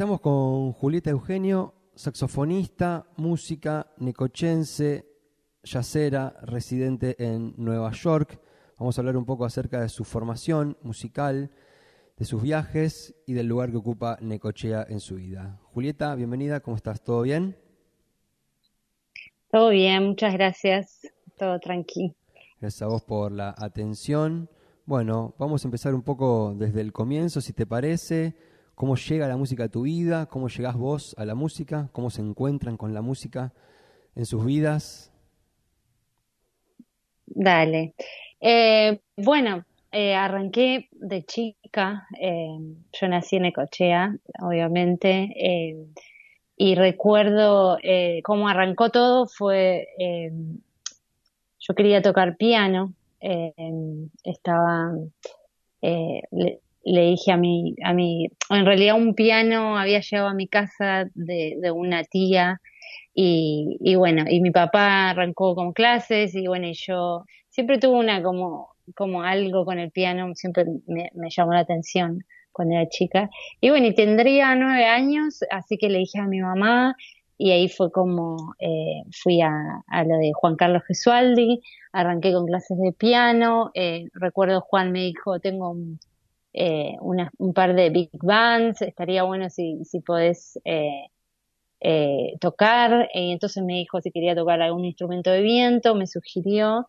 Estamos con Julieta Eugenio, saxofonista, música, necochense, yacera, residente en Nueva York. Vamos a hablar un poco acerca de su formación musical, de sus viajes y del lugar que ocupa Necochea en su vida. Julieta, bienvenida, ¿cómo estás? ¿Todo bien? Todo bien, muchas gracias. Todo tranquilo. Gracias a vos por la atención. Bueno, vamos a empezar un poco desde el comienzo, si te parece cómo llega la música a tu vida, cómo llegás vos a la música, cómo se encuentran con la música en sus vidas. Dale. Eh, bueno, eh, arranqué de chica, eh, yo nací en Ecochea, obviamente, y recuerdo cómo arrancó todo, fue, yo quería tocar piano, estaba, dije a mi, a mi, en realidad un piano había llegado a mi casa de, de una tía y, y, bueno, y mi papá arrancó con clases y bueno, y yo siempre tuve una como, como algo con el piano, siempre me, me llamó la atención cuando era chica. Y bueno, y tendría nueve años, así que le dije a mi mamá y ahí fue como eh, fui a, a, lo de Juan Carlos Gesualdi, arranqué con clases de piano, eh, recuerdo Juan me dijo, tengo un, eh, un par de big bands, estaría bueno si, si podés eh, eh, tocar. Y entonces me dijo si quería tocar algún instrumento de viento, me sugirió.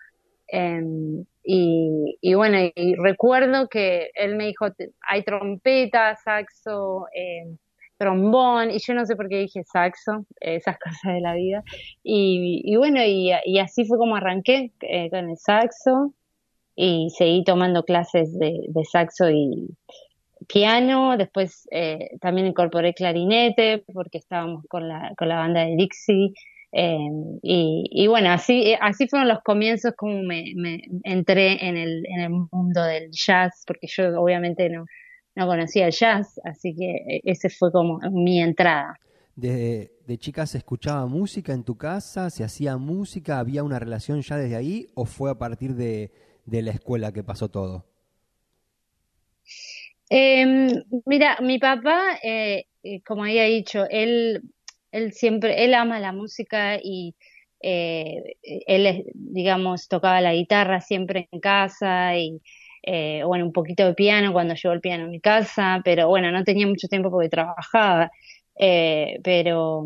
Em, y, y, bueno, y recuerdo que él me dijo, hay trompeta, saxo, em, trombón, y yo no sé por qué dije saxo, esas cosas de la vida. Y, bueno, y, y, así fue como arranqué con el saxo y seguí tomando clases de, saxo y piano, después eh, también incorporé clarinete porque estábamos con la, con la banda de Dixie. Em, y, bueno, así, así fueron los comienzos como me, entré en el, en el mundo del jazz, porque yo obviamente no, no conocía el jazz, así que eh, ese fue como mi entrada. ¿De, de chica se escuchaba música en tu casa? ¿Se hacía música? ¿Había una relación ya desde ahí? ¿O fue a partir de, de la escuela que pasó todo? Em, mira, mi papá, eh, eh, como había dicho, él, él siempre, él ama la música y eh, él, digamos, tocaba la guitarra siempre en casa y, bueno, un poquito de piano cuando llevó el piano en mi casa, pero bueno, no tenía mucho tiempo porque trabajaba, pero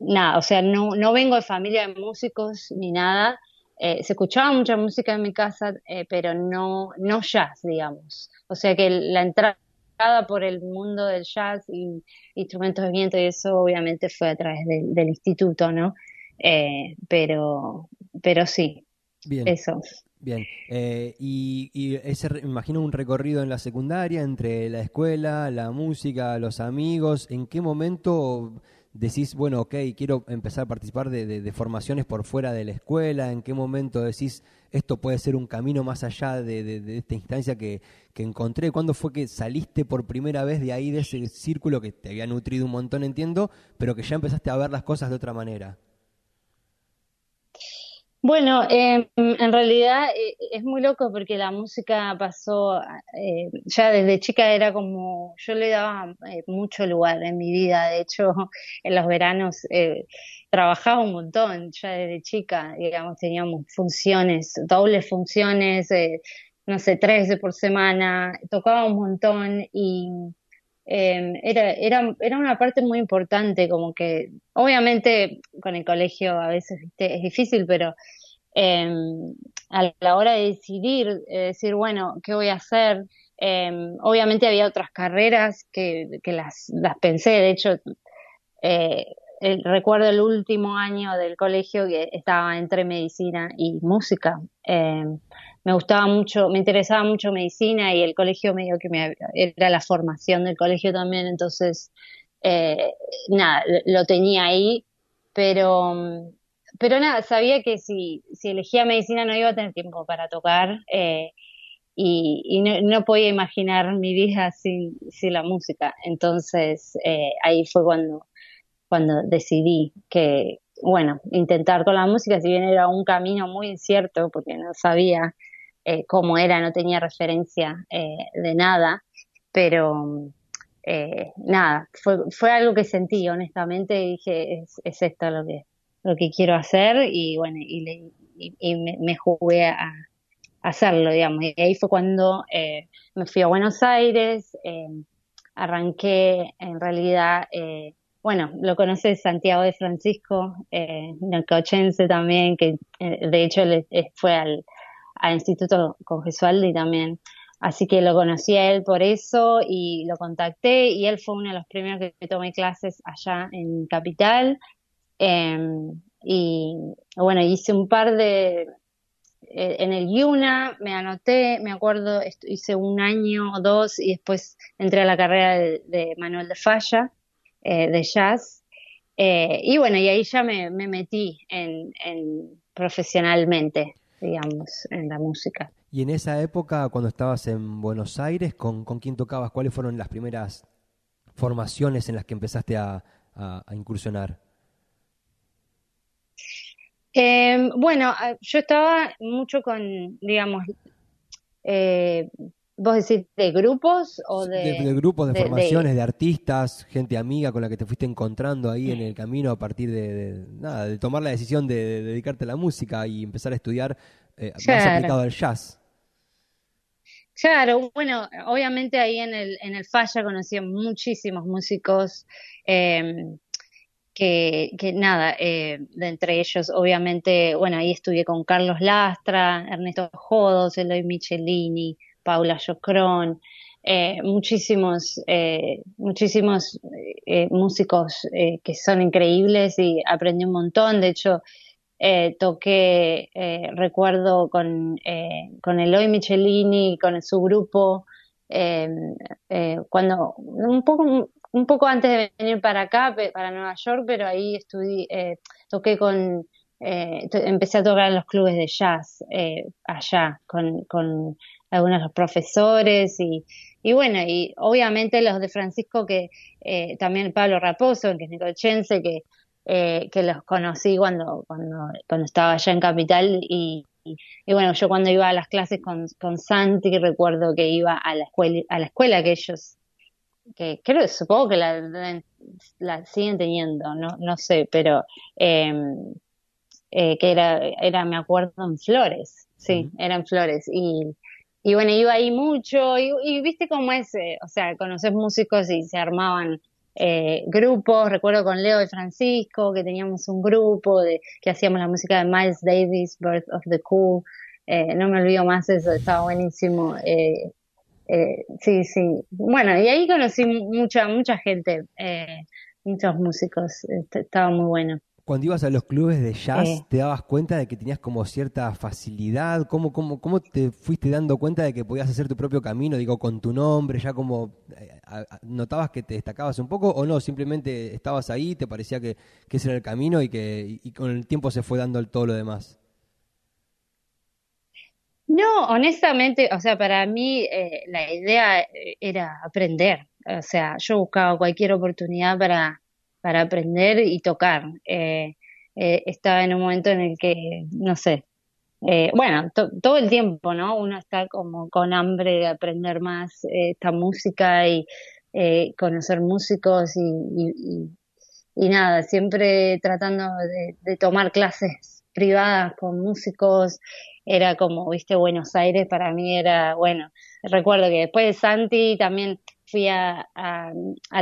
nada, o sea, no, no vengo de familia de músicos ni nada, eh, se escuchaba mucha música en mi casa, eh, pero no, no jazz, digamos. O sea que la entrada por el mundo del jazz y instrumentos de viento y eso obviamente fue a través del instituto, ¿no? Eh, pero, pero sí, Bien. eso. Bien, y, y, ese, imagino un recorrido en la secundaria entre la escuela, la música, los amigos, ¿en qué momento decís, bueno, ok, quiero empezar a participar de, formaciones por fuera de la escuela? ¿En qué momento decís, esto puede ser un camino más allá de, esta instancia que, que, encontré? ¿Cuándo fue que saliste por primera vez de ahí, de ese círculo que te había nutrido un montón, entiendo, pero que ya empezaste a ver las cosas de otra manera? Bueno, eh, en realidad eh, es muy loco porque la música pasó, eh, ya desde chica era como, yo le daba eh, mucho lugar en mi vida, de hecho en los veranos trabajaba un montón, ya desde chica, digamos, teníamos funciones, dobles funciones, no sé, tres por semana, tocaba un montón y eh, era, era, era una parte muy importante, como que obviamente con el colegio a veces es difícil, pero eh, a la hora de decidir, decir, bueno, ¿qué voy a hacer? Em, obviamente había otras carreras que, que las, las pensé, de hecho, eh, recuerdo el último año del colegio que estaba entre medicina y música. Me gustaba mucho, me interesaba mucho medicina y el colegio medio que me, era la formación del colegio también, entonces, eh, nada, lo tenía ahí, pero, pero nada, sabía que si, si elegía medicina no iba a tener tiempo para tocar eh, y, no, podía imaginar mi vida sin, sin la música. Entonces, eh, ahí fue cuando, cuando decidí que, bueno, intentar con la música, si bien era un camino muy incierto, porque no sabía eh, cómo era, no tenía referencia eh, de nada, pero eh, nada, fue, fue algo que sentí honestamente y dije, es, es esto lo que, lo que quiero hacer y bueno, y, y, me, jugué a, hacerlo, digamos. Y ahí fue cuando eh, me fui a Buenos Aires, eh, arranqué en realidad, eh, bueno, lo conoce Santiago de Francisco, eh, también, que de hecho le, fue al, al Instituto Congesualdi también. Así que lo conocí a él por eso y lo contacté y él fue uno de los primeros que tomé clases allá en Capital. Em, y bueno, hice un par de, eh, en el Yuna me anoté, me acuerdo, hice un año o dos y después entré a la carrera de, Manuel de Falla, eh, de jazz. Eh, y bueno, y ahí ya me, metí en, profesionalmente, digamos, en la música. Y en esa época, cuando estabas en Buenos Aires, ¿con, quién tocabas? ¿Cuáles fueron las primeras formaciones en las que empezaste a incursionar? Eh, bueno, ah, yo estaba mucho con, digamos, eh, vos decís, de grupos o de... De, grupos, de, formaciones, de... artistas, gente amiga con la que te fuiste encontrando ahí en el camino a partir de, nada, de tomar la decisión de, dedicarte a la música y empezar a estudiar eh, más aplicado al jazz. Claro, bueno, obviamente ahí en el, en el Falla conocí a muchísimos músicos. Eh, que, nada, eh, de entre ellos, obviamente, bueno, ahí estudié con Carlos Lastra, Ernesto Jodos, Eloy Michelini, Paula Jocrón, eh, muchísimos, eh, muchísimos eh, músicos que son increíbles y aprendí un montón. De hecho, toqué, recuerdo, con, con Eloy Michelini, con su grupo, cuando un poco un poco antes de venir para acá, para Nueva York, pero ahí estudié, toqué con, empecé a tocar en los clubes de jazz allá, con algunos de los profesores y, y bueno, y obviamente los de Francisco, que también Pablo Raposo, que es nicochense, que, que los conocí cuando, cuando, cuando estaba allá en Capital y, y, bueno, yo cuando iba a las clases con, con Santi, recuerdo que iba a la escuela, a la escuela que ellos que creo, supongo que la, la siguen teniendo, no, no sé, pero em, eh, que era, era, me acuerdo, en Flores, sí, eran Flores, y, y bueno, iba ahí mucho, y, viste cómo es, eh, o sea, conoces músicos y se armaban eh, grupos, recuerdo con Leo y Francisco, que teníamos un grupo de que hacíamos la música de Miles Davis, Birth of the Cool, no me olvido más eso, estaba buenísimo. Eh, eh, sí, sí. Bueno, y ahí conocí mucha, mucha gente, eh, muchos músicos, este, estaba muy bueno. Cuando ibas a los clubes de jazz, eh. ¿te dabas cuenta de que tenías como cierta facilidad? ¿Cómo, cómo, ¿Cómo te fuiste dando cuenta de que podías hacer tu propio camino, digo, con tu nombre, ya como notabas que te destacabas un poco o no? Simplemente estabas ahí, te parecía que, que ese era el camino y que y con el tiempo se fue dando todo lo demás. No, honestamente, o sea, para mí eh, la idea eh, era aprender. O sea, yo buscaba cualquier oportunidad para, para aprender y tocar. Eh, estaba en un momento en el que, no sé, bueno, todo el tiempo, ¿no? Uno está como con hambre de aprender más esta música y conocer músicos y, y, nada, siempre tratando de, de tomar clases privadas con músicos era como, viste, Buenos Aires para mí era, bueno, recuerdo que después de Santi también fui a, a,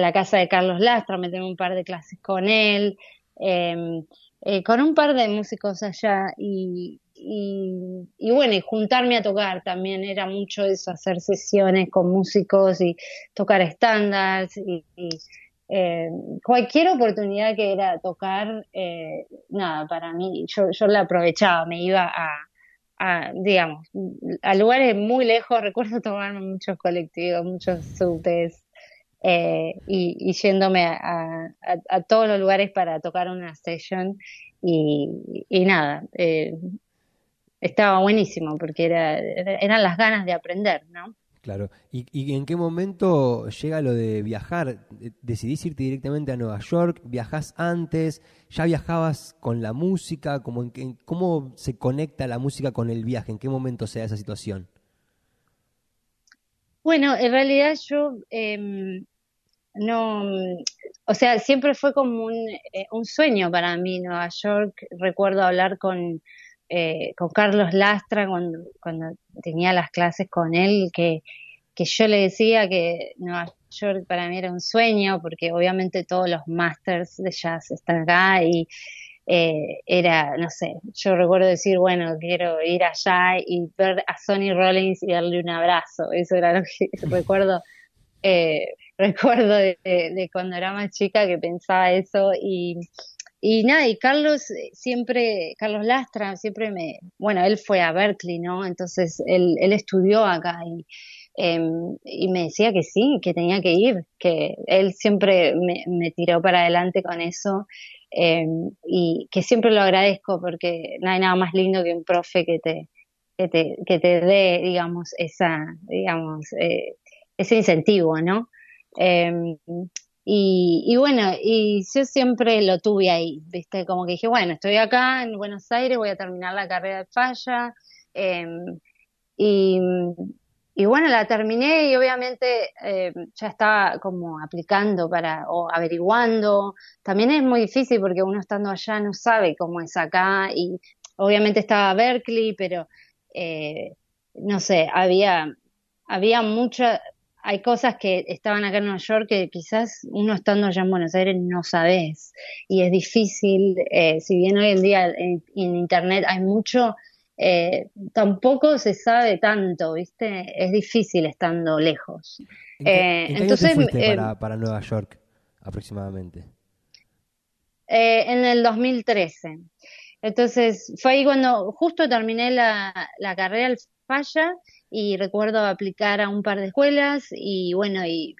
la casa de Carlos Lastra, me tengo un par de clases con él, em, eh, con un par de músicos allá y, y, bueno, y juntarme a tocar también era mucho eso, hacer sesiones con músicos y tocar estándares y, eh, cualquier oportunidad que era tocar, eh, nada, para mí, yo, yo la aprovechaba, me iba a, a, digamos, a lugares muy lejos. Recuerdo tomarme muchos colectivos, muchos subtes eh, y, yéndome a, todos los lugares para tocar una session y, y nada, eh, estaba buenísimo porque era, eran las ganas de aprender, ¿no? Claro. ¿Y, en qué momento llega lo de viajar? ¿Decidís irte directamente a Nueva York? ¿Viajás antes? ¿Ya viajabas con la música? ¿Cómo, en, ¿Cómo se conecta la música con el viaje? ¿En qué momento se da esa situación? Bueno, en realidad yo, em, no, o sea, siempre fue como un, eh, un sueño para mí Nueva York. Recuerdo hablar con, eh, con Carlos Lastra cuando, cuando tenía las clases con él, que, que yo le decía que Nueva York para mí era un sueño, porque obviamente todos los masters de jazz están acá y eh, era, no sé, yo recuerdo decir, bueno, quiero ir allá y ver a Sonny Rollins y darle un abrazo. Eso era lo que recuerdo. Eh, recuerdo de, cuando era más chica que pensaba eso y, y nada, y Carlos siempre, Carlos Lastra siempre me, bueno, él fue a Berkeley, ¿no? Entonces él, él estudió acá y, em, y me decía que sí, que tenía que ir, que él siempre me, tiró para adelante con eso Em, y que siempre lo agradezco porque no hay nada más lindo que un profe que te, que te, que te dé, digamos, esa, digamos, eh, ese incentivo, ¿no? Y, y, bueno, y yo siempre lo tuve ahí, ¿viste? Como que dije, bueno, estoy acá en Buenos Aires, voy a terminar la carrera de falla. Y, y bueno, la terminé y obviamente eh, ya estaba como aplicando para o averiguando. También es muy difícil porque uno estando allá no sabe cómo es acá y obviamente estaba Berkeley, pero eh, no sé, había, había mucha, hay cosas que estaban acá en Nueva York que quizás uno estando allá en Buenos Aires no sabes y es difícil, eh, si bien hoy en día en Internet hay mucho eh, tampoco se sabe tanto, ¿viste? Es difícil estando lejos. Eh, entonces, fuiste eh, para, Nueva York aproximadamente? en el 2013. Entonces, fue ahí cuando justo terminé la, carrera al falla y recuerdo aplicar a un par de escuelas y bueno, y,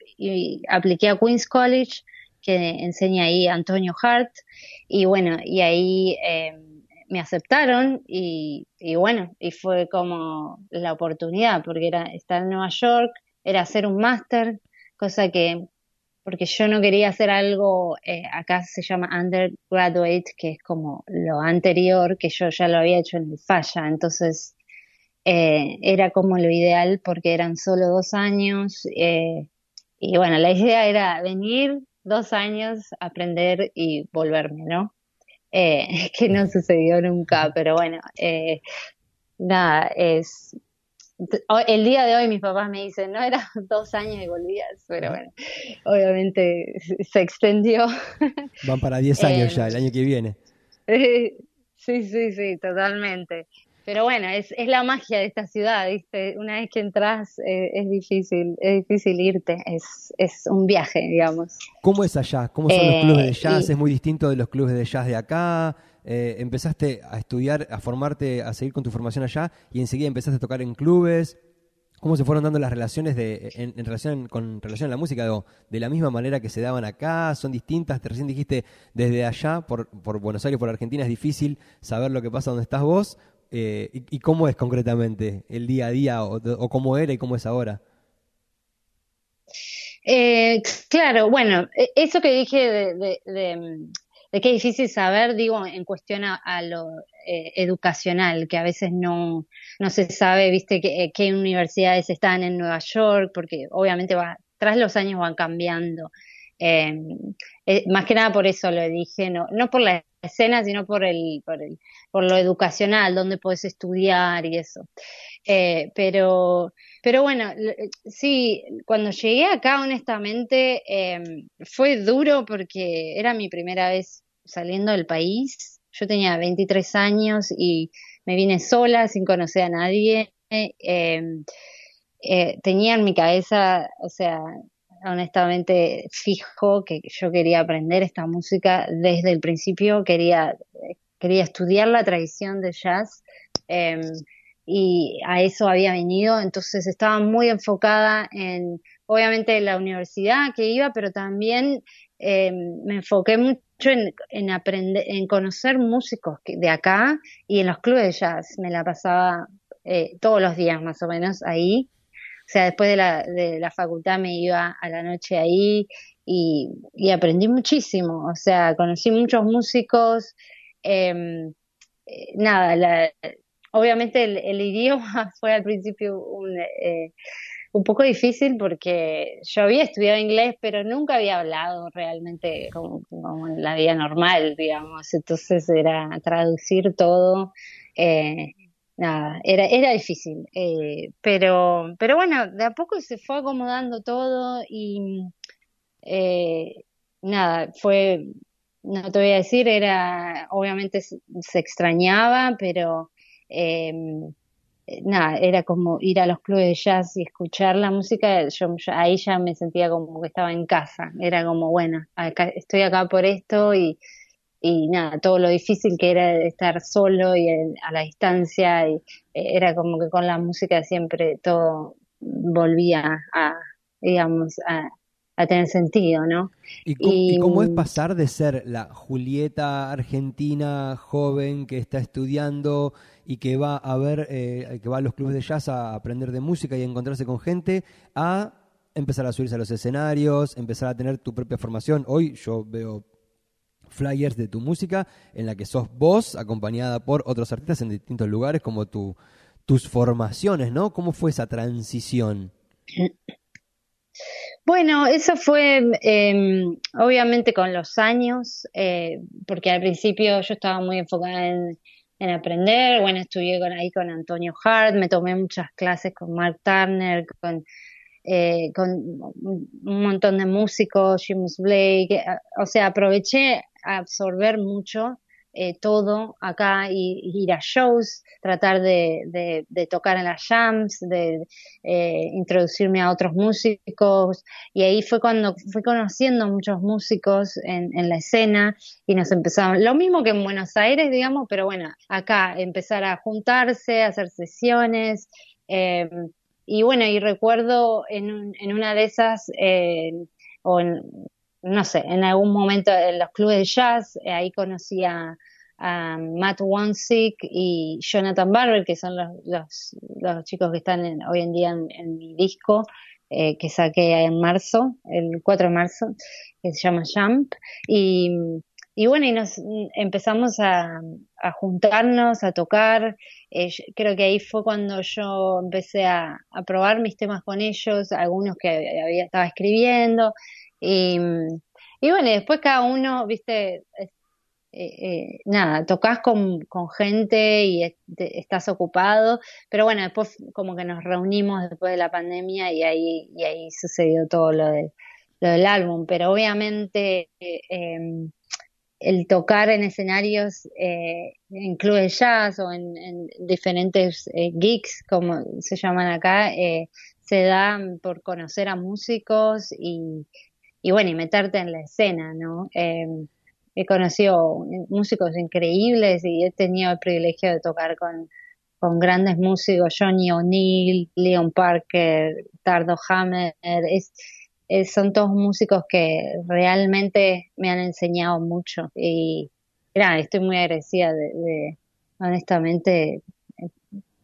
apliqué a Queens College, que enseña ahí Antonio Hart, y bueno, y ahí me aceptaron y, bueno, y fue como la oportunidad, porque era estar en Nueva York, era hacer un máster, cosa que, porque yo no quería hacer algo, eh, acá se llama undergraduate, que es como lo anterior, que yo ya lo había hecho en el falla, entonces eh, era como lo ideal porque eran solo dos años, eh, y bueno, la idea era venir dos años, aprender y volverme, ¿no? eh, que no sucedió nunca, pero bueno, eh, nada, es... El día de hoy mis papás me dicen, no, era dos años y volvías, pero bueno, obviamente se extendió. Van para diez años ya, el año que viene. Sí, sí, sí, totalmente. Pero bueno, es, es la magia de esta ciudad, ¿viste? Una vez que entras eh, es difícil, es difícil irte, es, es un viaje, digamos. ¿Cómo es allá? ¿Cómo son los clubes de eh, jazz? ¿Es muy distinto de los clubes de jazz de acá? Eh, empezaste a estudiar, a formarte, a seguir con tu formación allá y enseguida empezaste a tocar en clubes. ¿Cómo se fueron dando las relaciones de, en, relación con relación a la música? ¿De la misma manera que se daban acá? ¿Son distintas? Te recién dijiste desde allá, por, por Buenos Aires, por Argentina, es difícil saber lo que pasa donde estás vos. Eh, y, cómo es concretamente el día a día o, cómo era y cómo es ahora. Eh, claro, bueno, e, eso que dije de, de, que es difícil saber, digo, en cuestión a, lo eh, educacional, que a veces no, no se sabe, viste, qué universidades están en Nueva York, porque obviamente va, tras los años van cambiando. más que nada por eso lo dije, no, no por la escena, sino por el, por el, por lo educacional, donde puedes estudiar y eso. Eh, pero, pero bueno, sí, cuando llegué acá, honestamente, em, fue duro porque era mi primera vez saliendo del país. Yo tenía 23 años y me vine sola, sin conocer a nadie. Em, eh, tenía en mi cabeza, o sea, honestamente fijo que yo quería aprender esta música desde el principio, quería, quería estudiar la tradición de jazz em, y a eso había venido, entonces estaba muy enfocada en, obviamente, la universidad que iba, pero también em, me enfoqué mucho en, aprender, en conocer músicos de acá y en los clubes de jazz, me la pasaba eh, todos los días más o menos ahí o sea, después de la, de la facultad me iba a la noche ahí y, aprendí muchísimo. O sea, conocí muchos músicos. Em, eh, nada, obviamente el, idioma fue al principio un, eh, un poco difícil porque yo había estudiado inglés, pero nunca había hablado realmente como, en la vida normal, digamos. Entonces era traducir todo. Eh, nada, era, era difícil. Eh, pero, pero bueno, de a poco se fue acomodando todo y eh, nada, fue, no te voy a decir, era, obviamente se, extrañaba, pero eh, nada, era como ir a los clubes de jazz y escuchar la música, yo, ahí ya me sentía como que estaba en casa, era como, bueno, estoy acá por esto y, y nada, todo lo difícil que era estar solo y a la distancia, y eh, era como que con la música siempre todo volvía a, digamos, a, a tener sentido, ¿no? ¿Y, cómo es pasar de ser la Julieta argentina joven que está estudiando y que va a ver, eh, que va a los clubes de jazz a aprender de música y a encontrarse con gente, a empezar a subirse a los escenarios, empezar a tener tu propia formación? Hoy yo veo flyers de tu música en la que sos vos acompañada por otros artistas en distintos lugares como tu, tus formaciones, ¿no? ¿Cómo fue esa transición? Bueno, eso fue em, obviamente con los años, eh, porque al principio yo estaba muy enfocada en, aprender, bueno, estudié con, ahí con Antonio Hart, me tomé muchas clases con Mark Turner, con, eh, con un montón de músicos, James Blake, eh, o sea, aproveché absorber mucho eh, todo acá y, ir a shows, tratar de, tocar en las jams, de eh, introducirme a otros músicos y ahí fue cuando fui conociendo muchos músicos en, la escena y nos empezamos, lo mismo que en Buenos Aires, digamos, pero bueno, acá empezar a juntarse, a hacer sesiones. Eh, y bueno, y recuerdo en, en una de esas, o en, no sé, en algún momento en los clubes de jazz, eh, ahí conocí a, Matt Wansick y Jonathan Barber, que son los, los, chicos que están hoy en día en, mi disco, eh, que saqué en marzo, el 4 de marzo, que se llama Jump. Y, y bueno, y nos empezamos a, juntarnos, a tocar. Eh, creo que ahí fue cuando yo empecé a, probar mis temas con ellos, algunos que había, estaba escribiendo. Y, y bueno, después cada uno, viste, eh, eh, nada, tocas con, con gente y estás ocupado, pero bueno, después como que nos reunimos después de la pandemia y ahí, y ahí sucedió todo lo, lo del álbum, pero obviamente em, el tocar en escenarios, eh, en clubes jazz o en, en diferentes gigs, como se llaman acá, se da por conocer a músicos y, y bueno, y meterte en la escena, ¿no? Em, he conocido músicos increíbles y he tenido el privilegio de tocar con, con grandes músicos, Johnny O'Neill, Leon Parker, Tardo Hammer, es, son todos músicos que realmente me han enseñado mucho y mira, estoy muy agradecida de, de, honestamente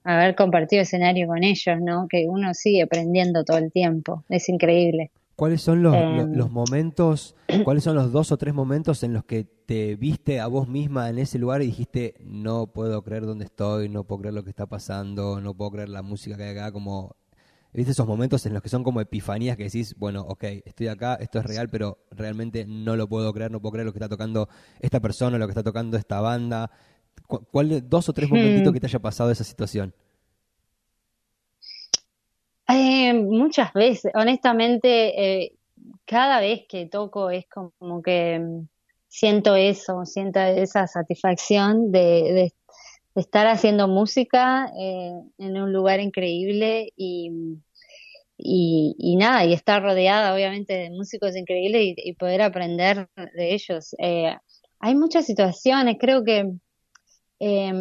haber compartido escenario con ellos, ¿no? Que uno sigue aprendiendo todo el tiempo, es increíble. ¿Cuáles son los, los, em. momentos, cuáles son los dos o tres momentos en los que te viste a vos misma en ese lugar y dijiste, no puedo creer dónde estoy, no puedo creer lo que está pasando, no puedo creer la música que hay acá, como, viste esos momentos en los que son como epifanías que decís, bueno, ok, estoy acá, esto es real, pero realmente no lo puedo creer, no puedo creer lo que está tocando esta persona, lo que está tocando esta banda. ¿Cuál, dos o tres momentitos hmm. que te haya pasado esa situación? Eh, muchas veces, honestamente, eh, cada vez que toco es como que mm, siento eso, siento esa satisfacción de, estar haciendo música eh, en un lugar increíble y, y, nada, y estar rodeada obviamente de músicos increíbles y, poder aprender de ellos. hay muchas situaciones, creo que eh,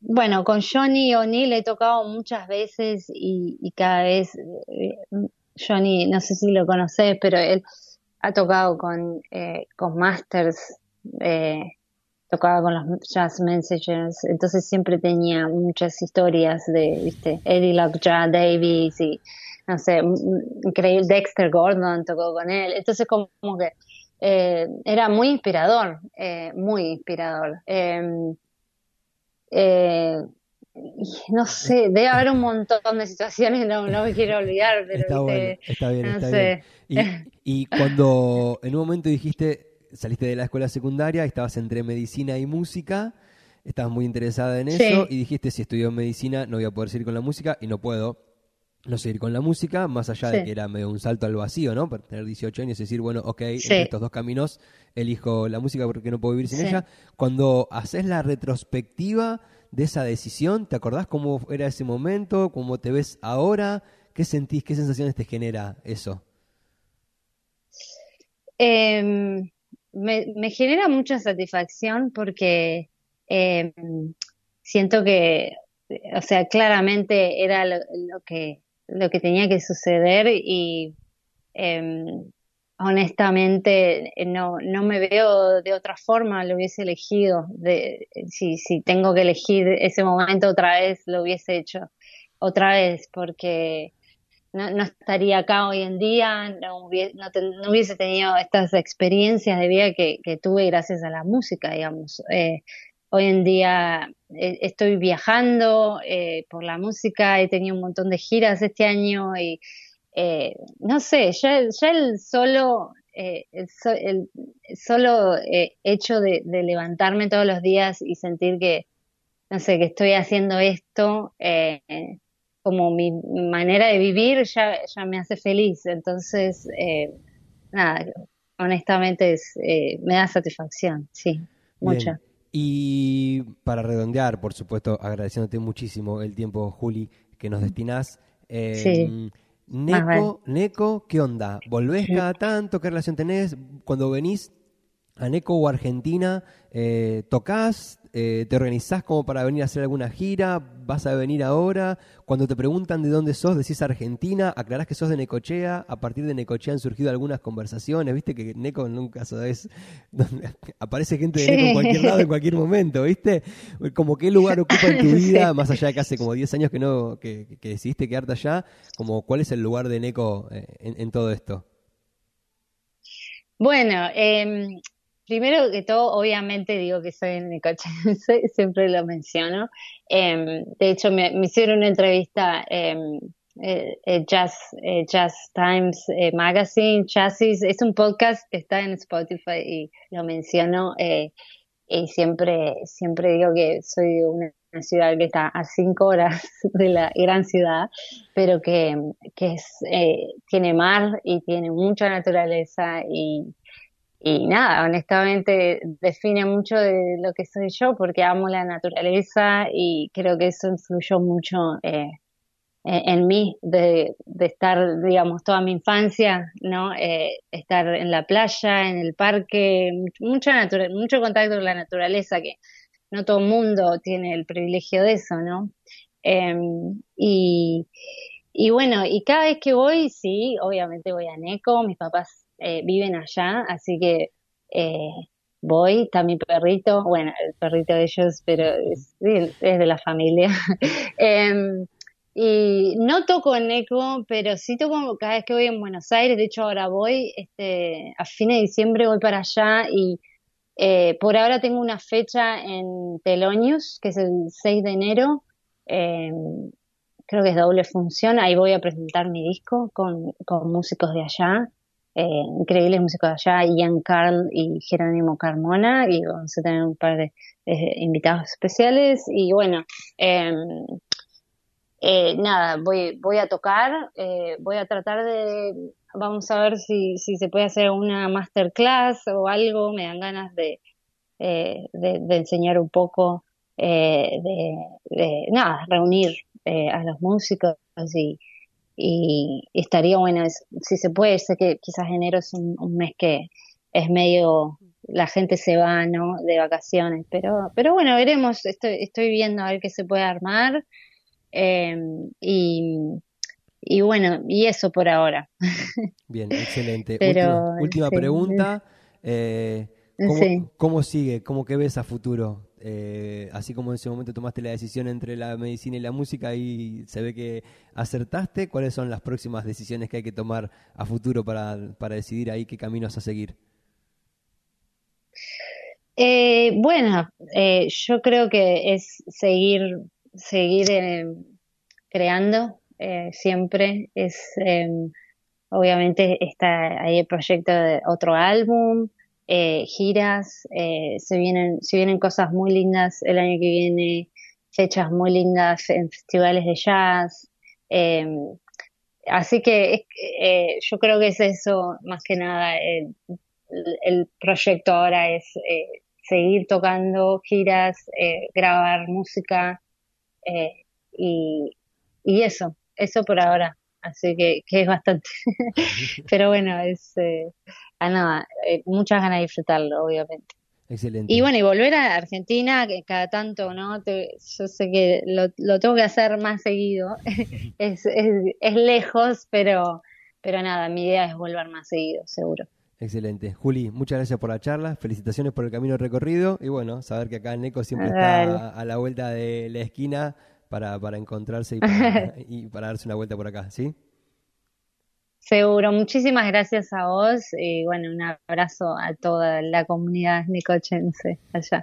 bueno, con Johnny O'Neill he tocado muchas veces y, cada vez, eh, Johnny, no sé si lo conoces, pero él ha tocado con, eh, con Masters, eh, tocaba con los Jazz Messengers, entonces siempre tenía muchas historias de, viste, Eddie Lockjaw Davis y, no sé, increíble, Dexter Gordon tocó con él, entonces como, que eh, era muy inspirador, muy inspirador. Em, eh, no sé, debe haber un montón de situaciones, no, no me quiero olvidar, pero está, bueno, está bien, no está sé. bien. Y, y cuando en un momento dijiste, saliste de la escuela secundaria, estabas entre medicina y música, estabas muy interesada en eso y dijiste, si estudio medicina no voy a poder seguir con la música y no puedo no seguir con la música, más allá de que era medio un salto al vacío, ¿no? Para tener 18 años y decir, bueno, ok, entre estos dos caminos elijo la música porque no puedo vivir sin ella. Cuando haces la retrospectiva de esa decisión, ¿te acordás cómo era ese momento? ¿Cómo te ves ahora? ¿Qué sentís? ¿Qué sensaciones te genera eso? Em, me, genera mucha satisfacción porque em, siento que, o sea, claramente era lo, que lo que tenía que suceder y em, honestamente no, no me veo de otra forma, lo hubiese elegido. De, si, si tengo que elegir ese momento otra vez, lo hubiese hecho otra vez porque no, no estaría acá hoy en día, no hubiese, no, hubiese tenido estas experiencias de vida que, tuve gracias a la música, digamos. Eh, hoy en día eh, estoy viajando eh, por la música, he tenido un montón de giras este año y no sé, ya, el solo, el, solo hecho de, de, levantarme todos los días y sentir que, no sé, que estoy haciendo esto, como mi manera de vivir ya, ya me hace feliz. Entonces, eh, nada, honestamente es, eh, me da satisfacción, sí, mucha. Y para redondear, por supuesto, agradeciéndote muchísimo el tiempo, Juli, que nos destinás. Eh, sí. Neco, Neco, ¿qué onda? ¿Volvés cada tanto? ¿Qué relación tenés? Cuando venís a Neco o Argentina, eh, ¿tocás? Eh, ¿Te organizás como para venir a hacer alguna gira? ¿Vas a venir ahora? Cuando te preguntan de dónde sos, decís Argentina, aclarás que sos de Necochea, a partir de Necochea han surgido algunas conversaciones, viste que Neco nunca sabes, aparece gente de Neco en cualquier lado, en cualquier momento, viste, como qué lugar ocupa en tu vida, más allá de que hace como 10 años que no, que, que decidiste quedarte allá, como cuál es el lugar de Neco eh, en, todo esto. Bueno, eh, Primero que todo, obviamente digo que soy necochea, siempre lo menciono. Em, de hecho, me, hicieron una entrevista en eh, eh, Jazz, eh, Times Magazine, Chassis, es un podcast que está en Spotify y lo menciono. y siempre, siempre digo que soy una, ciudad que está a cinco horas de la gran ciudad, pero que, que es, tiene mar y tiene mucha naturaleza y y nada, honestamente define mucho de lo que soy yo porque amo la naturaleza y creo que eso influyó mucho eh, en mí de, estar, digamos, toda mi infancia, ¿no? Eh, estar en la playa, en el parque, mucha mucho contacto con la naturaleza que no todo el mundo tiene el privilegio de eso, ¿no? Em, y, y bueno, y cada vez que voy, sí, obviamente voy a Neco, mis papás eh, viven allá, así que eh, voy, está mi perrito, bueno, el perrito de ellos, pero es, de la familia. Em, y no toco en ECO, pero sí toco cada vez que voy en Buenos Aires, de hecho ahora voy, este, a fines de diciembre voy para allá y eh, por ahora tengo una fecha en Telonius, que es el 6 de enero, em, creo que es doble función, ahí voy a presentar mi disco con, con músicos de allá eh, increíbles músicos allá, Ian Carl y Jerónimo Carmona, y vamos a tener un par de, invitados especiales. Y bueno, em, eh, nada, voy, voy a tocar, eh, voy a tratar de, vamos a ver si, si se puede hacer una masterclass o algo, me dan ganas de, de, de, enseñar un poco, de, de, nada, reunir a los músicos y y, estaría bueno si se puede, sé que quizás enero es un, mes que es medio la gente se va, ¿no? De vacaciones, pero, pero bueno, veremos, estoy, estoy viendo a ver qué se puede armar eh, y, y bueno, y eso por ahora. Bien, excelente. última, pregunta, eh, ¿cómo, sigue? ¿Cómo que ves a futuro? Eh, así como en ese momento tomaste la decisión entre la medicina y la música y se ve que acertaste, ¿cuáles son las próximas decisiones que hay que tomar a futuro para, decidir ahí qué caminos a seguir? Eh, bueno, eh, yo creo que es seguir seguir eh, creando siempre. Es obviamente está ahí el proyecto de otro álbum, giras, se vienen, se vienen cosas muy lindas el año que viene, fechas muy lindas en festivales de jazz. así que yo creo que es eso más que nada. el proyecto ahora es seguir tocando giras, eh, grabar música eh, y, eso, eso por ahora. Así que, que es bastante. Pero bueno, es eh, a nada, muchas ganas de disfrutarlo, obviamente. Excelente. Y bueno, y volver a Argentina, que cada tanto, ¿no? yo sé que lo, lo, tengo que hacer más seguido. es, es, es lejos, pero, pero nada, mi idea es volver más seguido, seguro. Excelente. Juli, muchas gracias por la charla, felicitaciones por el camino recorrido y bueno, saber que acá Neco siempre está a, la vuelta de la esquina para, para encontrarse y para, darse una vuelta por acá, ¿sí? Seguro, muchísimas gracias a vos y bueno, un abrazo a toda la comunidad necochense allá.